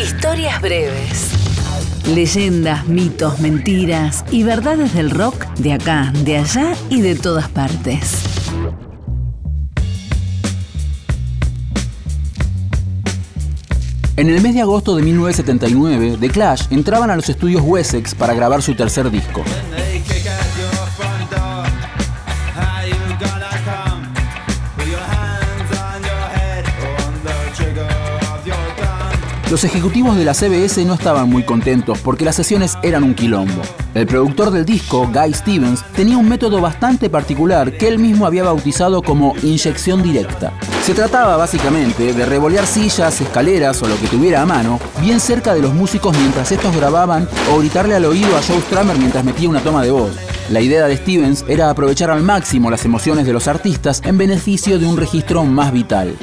Historias breves. Leyendas, mitos, mentiras y verdades del rock de acá, de allá y de todas partes. En el mes de agosto de 1979, The Clash entraban a los estudios Wessex para grabar su tercer disco. Los ejecutivos de la CBS no estaban muy contentos porque las sesiones eran un quilombo. El productor del disco, Guy Stevens, tenía un método bastante particular que él mismo había bautizado como inyección directa. Se trataba básicamente de revolear sillas, escaleras o lo que tuviera a mano, bien cerca de los músicos mientras estos grababan o gritarle al oído a Joe Strummer mientras metía una toma de voz. La idea de Stevens era aprovechar al máximo las emociones de los artistas en beneficio de un registro más vital.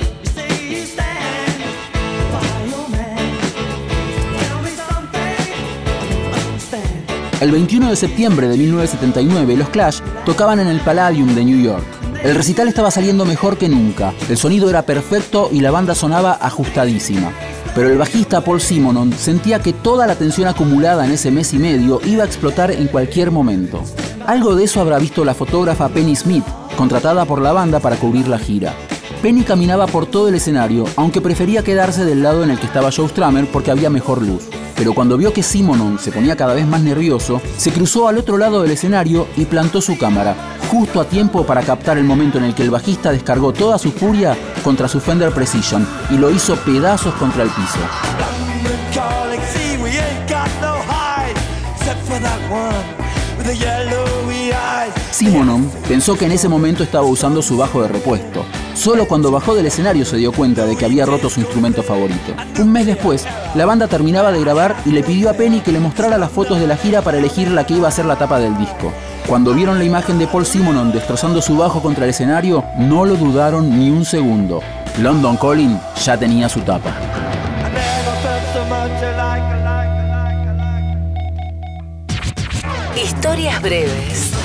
El 21 de septiembre de 1979, los Clash tocaban en el Palladium de New York. El recital estaba saliendo mejor que nunca, el sonido era perfecto y la banda sonaba ajustadísima. Pero el bajista Paul Simonon sentía que toda la tensión acumulada en ese mes y medio iba a explotar en cualquier momento. Algo de eso habrá visto la fotógrafa Penny Smith, contratada por la banda para cubrir la gira. Penny caminaba por todo el escenario, aunque prefería quedarse del lado en el que estaba Joe Strummer porque había mejor luz pero cuando vio que Simonon se ponía cada vez más nervioso, se cruzó al otro lado del escenario y plantó su cámara, justo a tiempo para captar el momento en el que el bajista descargó toda su furia contra su Fender Precision y lo hizo pedazos contra el piso. Simonon pensó que en ese momento estaba usando su bajo de repuesto. Solo cuando bajó del escenario se dio cuenta de que había roto su instrumento favorito. Un mes después, la banda terminaba de grabar y le pidió a Penny que le mostrara las fotos de la gira para elegir la que iba a ser la tapa del disco. Cuando vieron la imagen de Paul Simonon destrozando su bajo contra el escenario, no lo dudaron ni un segundo. London Calling ya tenía su tapa. Historias breves.